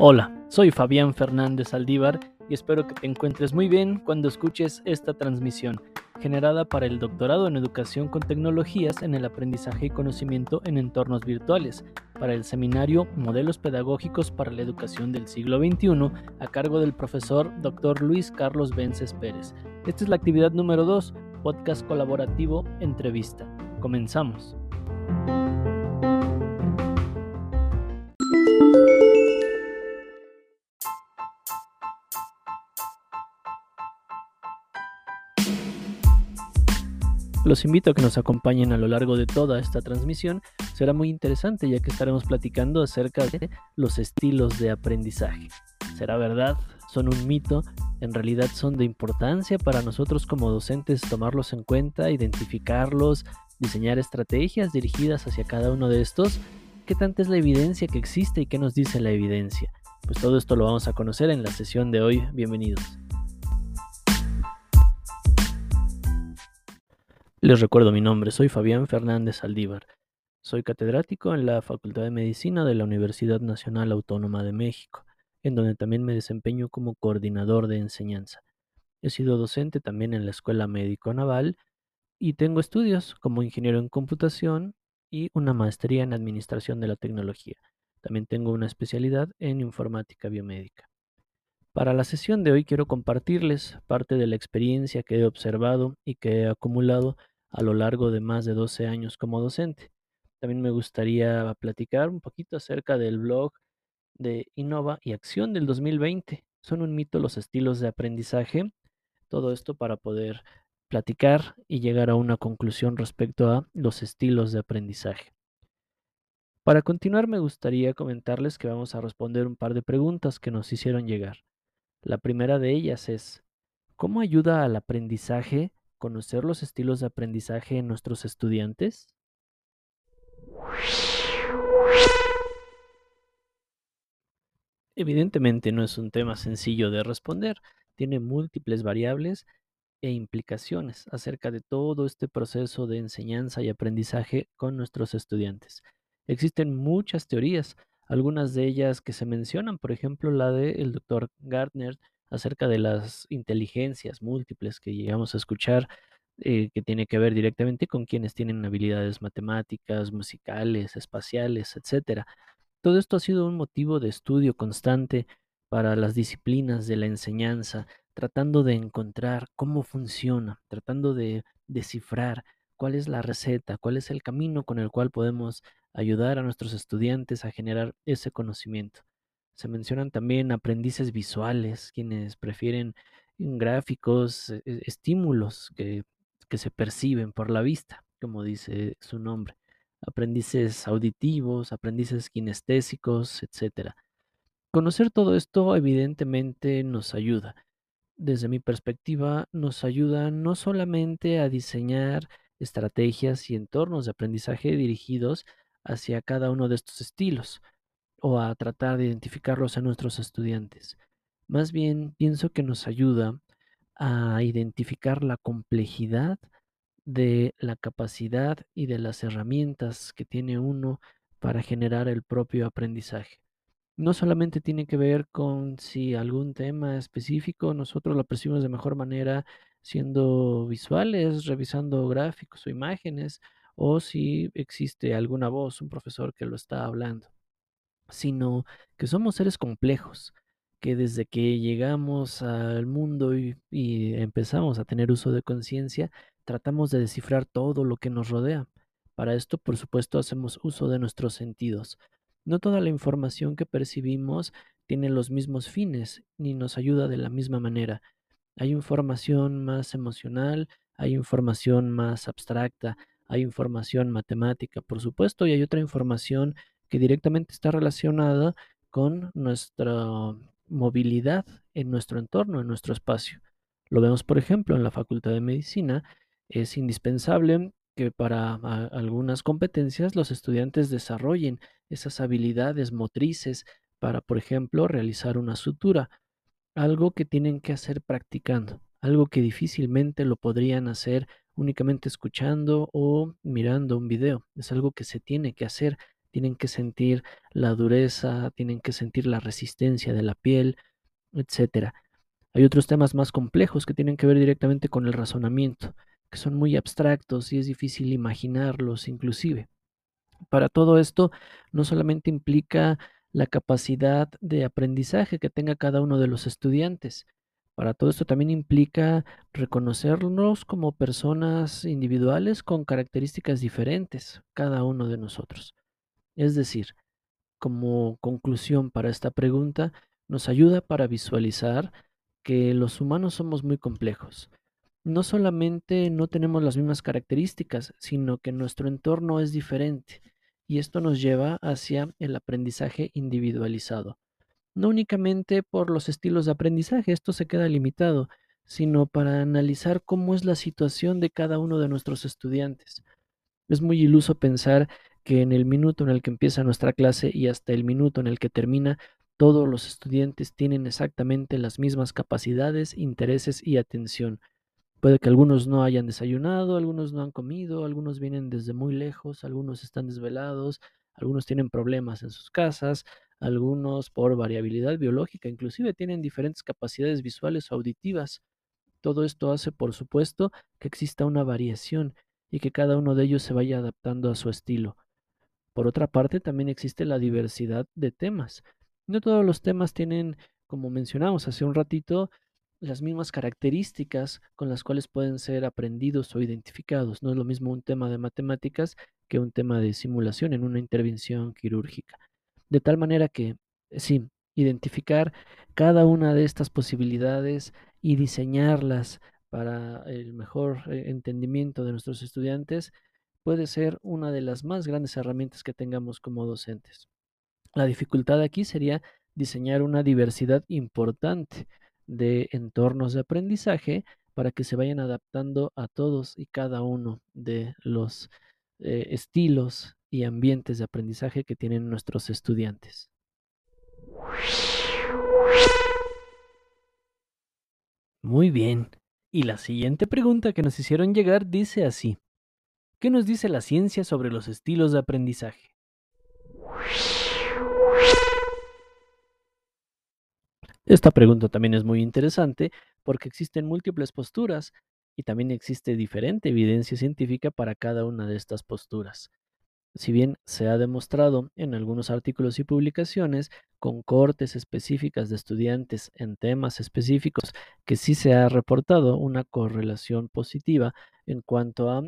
Hola, soy Fabián Fernández Aldívar y espero que te encuentres muy bien cuando escuches esta transmisión, generada para el doctorado en educación con tecnologías en el aprendizaje y conocimiento en entornos virtuales, para el seminario Modelos Pedagógicos para la Educación del siglo XXI, a cargo del profesor Dr. Luis Carlos Vences Pérez. Esta es la actividad número 2, podcast colaborativo Entrevista. Comenzamos. Los invito a que nos acompañen a lo largo de toda esta transmisión. Será muy interesante ya que estaremos platicando acerca de los estilos de aprendizaje. ¿Será verdad? ¿Son un mito? ¿En realidad son de importancia para nosotros como docentes tomarlos en cuenta, identificarlos, diseñar estrategias dirigidas hacia cada uno de estos? ¿Qué tanta es la evidencia que existe y qué nos dice la evidencia? Pues todo esto lo vamos a conocer en la sesión de hoy. Bienvenidos. Les recuerdo mi nombre, soy Fabián Fernández Aldívar. Soy catedrático en la Facultad de Medicina de la Universidad Nacional Autónoma de México, en donde también me desempeño como coordinador de enseñanza. He sido docente también en la Escuela Médico Naval y tengo estudios como ingeniero en computación y una maestría en administración de la tecnología. También tengo una especialidad en informática biomédica. Para la sesión de hoy quiero compartirles parte de la experiencia que he observado y que he acumulado a lo largo de más de 12 años como docente. También me gustaría platicar un poquito acerca del blog de Innova y Acción del 2020. Son un mito los estilos de aprendizaje. Todo esto para poder platicar y llegar a una conclusión respecto a los estilos de aprendizaje. Para continuar me gustaría comentarles que vamos a responder un par de preguntas que nos hicieron llegar. La primera de ellas es, ¿cómo ayuda al aprendizaje conocer los estilos de aprendizaje en nuestros estudiantes? Evidentemente no es un tema sencillo de responder, tiene múltiples variables e implicaciones acerca de todo este proceso de enseñanza y aprendizaje con nuestros estudiantes. Existen muchas teorías, algunas de ellas que se mencionan, por ejemplo la del doctor Gardner, acerca de las inteligencias múltiples que llegamos a escuchar, eh, que tiene que ver directamente con quienes tienen habilidades matemáticas, musicales, espaciales, etc. Todo esto ha sido un motivo de estudio constante para las disciplinas de la enseñanza, tratando de encontrar cómo funciona, tratando de descifrar cuál es la receta, cuál es el camino con el cual podemos ayudar a nuestros estudiantes a generar ese conocimiento. Se mencionan también aprendices visuales, quienes prefieren gráficos, e, e, estímulos que, que se perciben por la vista, como dice su nombre. Aprendices auditivos, aprendices kinestésicos, etc. Conocer todo esto evidentemente nos ayuda. Desde mi perspectiva, nos ayuda no solamente a diseñar estrategias y entornos de aprendizaje dirigidos hacia cada uno de estos estilos, o a tratar de identificarlos a nuestros estudiantes. Más bien pienso que nos ayuda a identificar la complejidad de la capacidad y de las herramientas que tiene uno para generar el propio aprendizaje. No solamente tiene que ver con si algún tema específico nosotros lo percibimos de mejor manera siendo visuales, revisando gráficos o imágenes, o si existe alguna voz, un profesor que lo está hablando sino que somos seres complejos, que desde que llegamos al mundo y, empezamos a tener uso de conciencia, tratamos de descifrar todo lo que nos rodea. Para esto, por supuesto, hacemos uso de nuestros sentidos. No toda la información que percibimos tiene los mismos fines ni nos ayuda de la misma manera. Hay información más emocional, hay información más abstracta, hay información matemática, por supuesto, y hay otra información que directamente está relacionada con nuestra movilidad en nuestro entorno, en nuestro espacio. Lo vemos, por ejemplo, en la Facultad de Medicina. Es indispensable que para algunas competencias los estudiantes desarrollen esas habilidades motrices para, por ejemplo, realizar una sutura, algo que tienen que hacer practicando, algo que difícilmente lo podrían hacer únicamente escuchando o mirando un video. Es algo que se tiene que hacer. Tienen que sentir la dureza, tienen que sentir la resistencia de la piel, etcétera. Hay otros temas más complejos que tienen que ver directamente con el razonamiento, que son muy abstractos y es difícil imaginarlos inclusive. Para todo esto, no solamente implica la capacidad de aprendizaje que tenga cada uno de los estudiantes. Para todo esto también implica reconocernos como personas individuales con características diferentes, cada uno de nosotros. Es decir, como conclusión para esta pregunta, nos ayuda para visualizar que los humanos somos muy complejos. No solamente no tenemos las mismas características, sino que nuestro entorno es diferente y esto nos lleva hacia el aprendizaje individualizado. No únicamente por los estilos de aprendizaje, esto se queda limitado, sino para analizar cómo es la situación de cada uno de nuestros estudiantes. Es muy iluso pensar que en el minuto en el que empieza nuestra clase y hasta el minuto en el que termina, todos los estudiantes tienen exactamente las mismas capacidades, intereses y atención. Puede que algunos no hayan desayunado, algunos no han comido, algunos vienen desde muy lejos, algunos están desvelados, algunos tienen problemas en sus casas, algunos por variabilidad biológica, inclusive tienen diferentes capacidades visuales o auditivas. Todo esto hace, por supuesto, que exista una variación y que cada uno de ellos se vaya adaptando a su estilo. Por otra parte, también existe la diversidad de temas. No todos los temas tienen, como mencionamos hace un ratito, las mismas características con las cuales pueden ser aprendidos o identificados. No es lo mismo un tema de matemáticas que un tema de simulación en una intervención quirúrgica. De tal manera que, sí, identificar cada una de estas posibilidades y diseñarlas para el mejor eh, entendimiento de nuestros estudiantes puede ser una de las más grandes herramientas que tengamos como docentes. La dificultad aquí sería diseñar una diversidad importante de entornos de aprendizaje para que se vayan adaptando a todos y cada uno de los eh, estilos y ambientes de aprendizaje que tienen nuestros estudiantes. Muy bien. Y la siguiente pregunta que nos hicieron llegar dice así. ¿Qué nos dice la ciencia sobre los estilos de aprendizaje? Esta pregunta también es muy interesante porque existen múltiples posturas y también existe diferente evidencia científica para cada una de estas posturas. Si bien se ha demostrado en algunos artículos y publicaciones con cortes específicas de estudiantes en temas específicos que sí se ha reportado una correlación positiva en cuanto a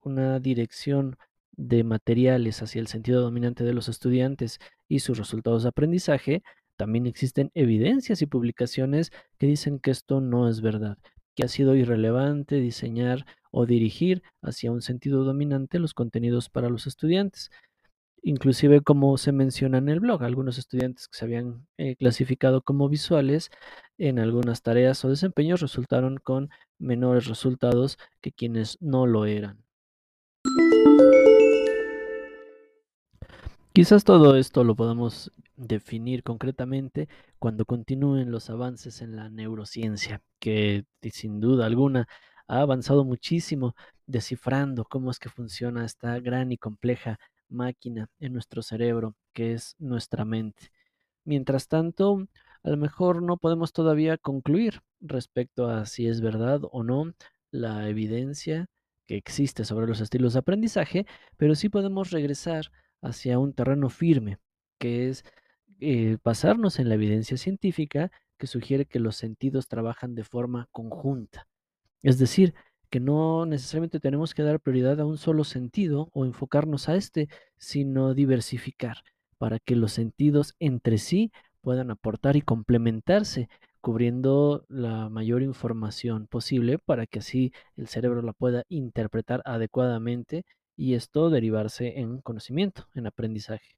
una dirección de materiales hacia el sentido dominante de los estudiantes y sus resultados de aprendizaje, también existen evidencias y publicaciones que dicen que esto no es verdad, que ha sido irrelevante diseñar o dirigir hacia un sentido dominante los contenidos para los estudiantes. Inclusive como se menciona en el blog, algunos estudiantes que se habían eh, clasificado como visuales en algunas tareas o desempeños resultaron con menores resultados que quienes no lo eran. Quizás todo esto lo podamos definir concretamente cuando continúen los avances en la neurociencia, que sin duda alguna ha avanzado muchísimo descifrando cómo es que funciona esta gran y compleja máquina en nuestro cerebro, que es nuestra mente. Mientras tanto, a lo mejor no podemos todavía concluir respecto a si es verdad o no la evidencia que existe sobre los estilos de aprendizaje, pero sí podemos regresar hacia un terreno firme, que es eh, basarnos en la evidencia científica que sugiere que los sentidos trabajan de forma conjunta. Es decir, que no necesariamente tenemos que dar prioridad a un solo sentido o enfocarnos a este, sino diversificar para que los sentidos entre sí puedan aportar y complementarse, cubriendo la mayor información posible para que así el cerebro la pueda interpretar adecuadamente y esto derivarse en conocimiento, en aprendizaje.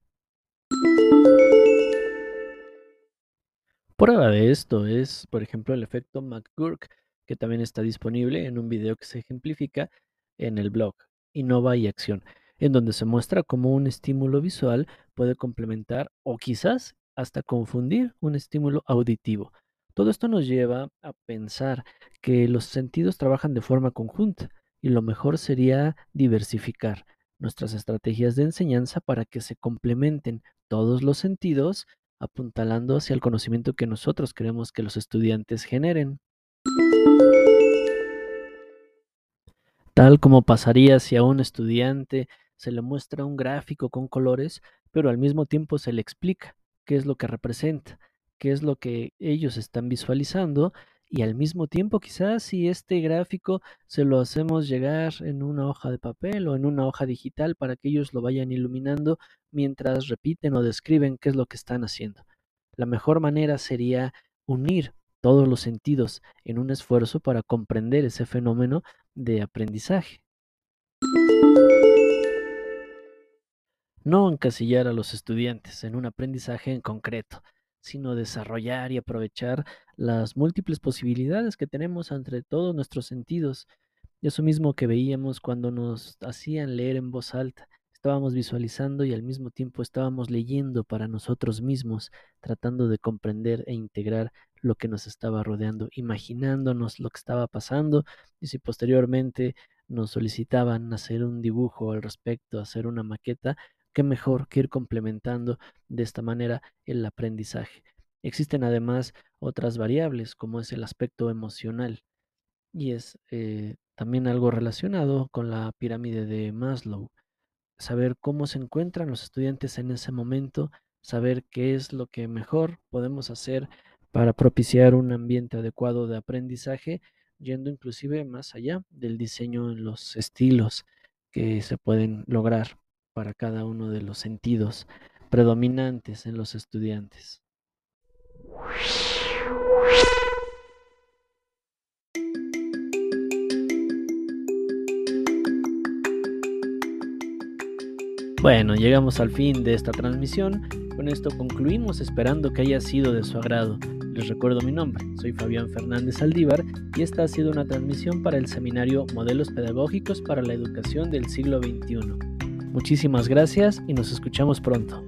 Prueba de esto es, por ejemplo, el efecto McGurk, que también está disponible en un video que se ejemplifica en el blog Innova y Acción, en donde se muestra cómo un estímulo visual puede complementar o quizás hasta confundir un estímulo auditivo. Todo esto nos lleva a pensar que los sentidos trabajan de forma conjunta y lo mejor sería diversificar nuestras estrategias de enseñanza para que se complementen todos los sentidos, apuntalando hacia el conocimiento que nosotros queremos que los estudiantes generen. Tal como pasaría si a un estudiante se le muestra un gráfico con colores, pero al mismo tiempo se le explica qué es lo que representa, qué es lo que ellos están visualizando y al mismo tiempo quizás si este gráfico se lo hacemos llegar en una hoja de papel o en una hoja digital para que ellos lo vayan iluminando mientras repiten o describen qué es lo que están haciendo. La mejor manera sería unir todos los sentidos en un esfuerzo para comprender ese fenómeno de aprendizaje. No encasillar a los estudiantes en un aprendizaje en concreto, sino desarrollar y aprovechar las múltiples posibilidades que tenemos entre todos nuestros sentidos. Eso mismo que veíamos cuando nos hacían leer en voz alta. Estábamos visualizando y al mismo tiempo estábamos leyendo para nosotros mismos, tratando de comprender e integrar lo que nos estaba rodeando, imaginándonos lo que estaba pasando y si posteriormente nos solicitaban hacer un dibujo al respecto, hacer una maqueta, qué mejor que ir complementando de esta manera el aprendizaje. Existen además otras variables como es el aspecto emocional y es eh, también algo relacionado con la pirámide de Maslow saber cómo se encuentran los estudiantes en ese momento, saber qué es lo que mejor podemos hacer para propiciar un ambiente adecuado de aprendizaje, yendo inclusive más allá del diseño en los estilos que se pueden lograr para cada uno de los sentidos predominantes en los estudiantes. Bueno, llegamos al fin de esta transmisión. Con esto concluimos esperando que haya sido de su agrado. Les recuerdo mi nombre, soy Fabián Fernández Aldívar y esta ha sido una transmisión para el seminario Modelos Pedagógicos para la Educación del siglo XXI. Muchísimas gracias y nos escuchamos pronto.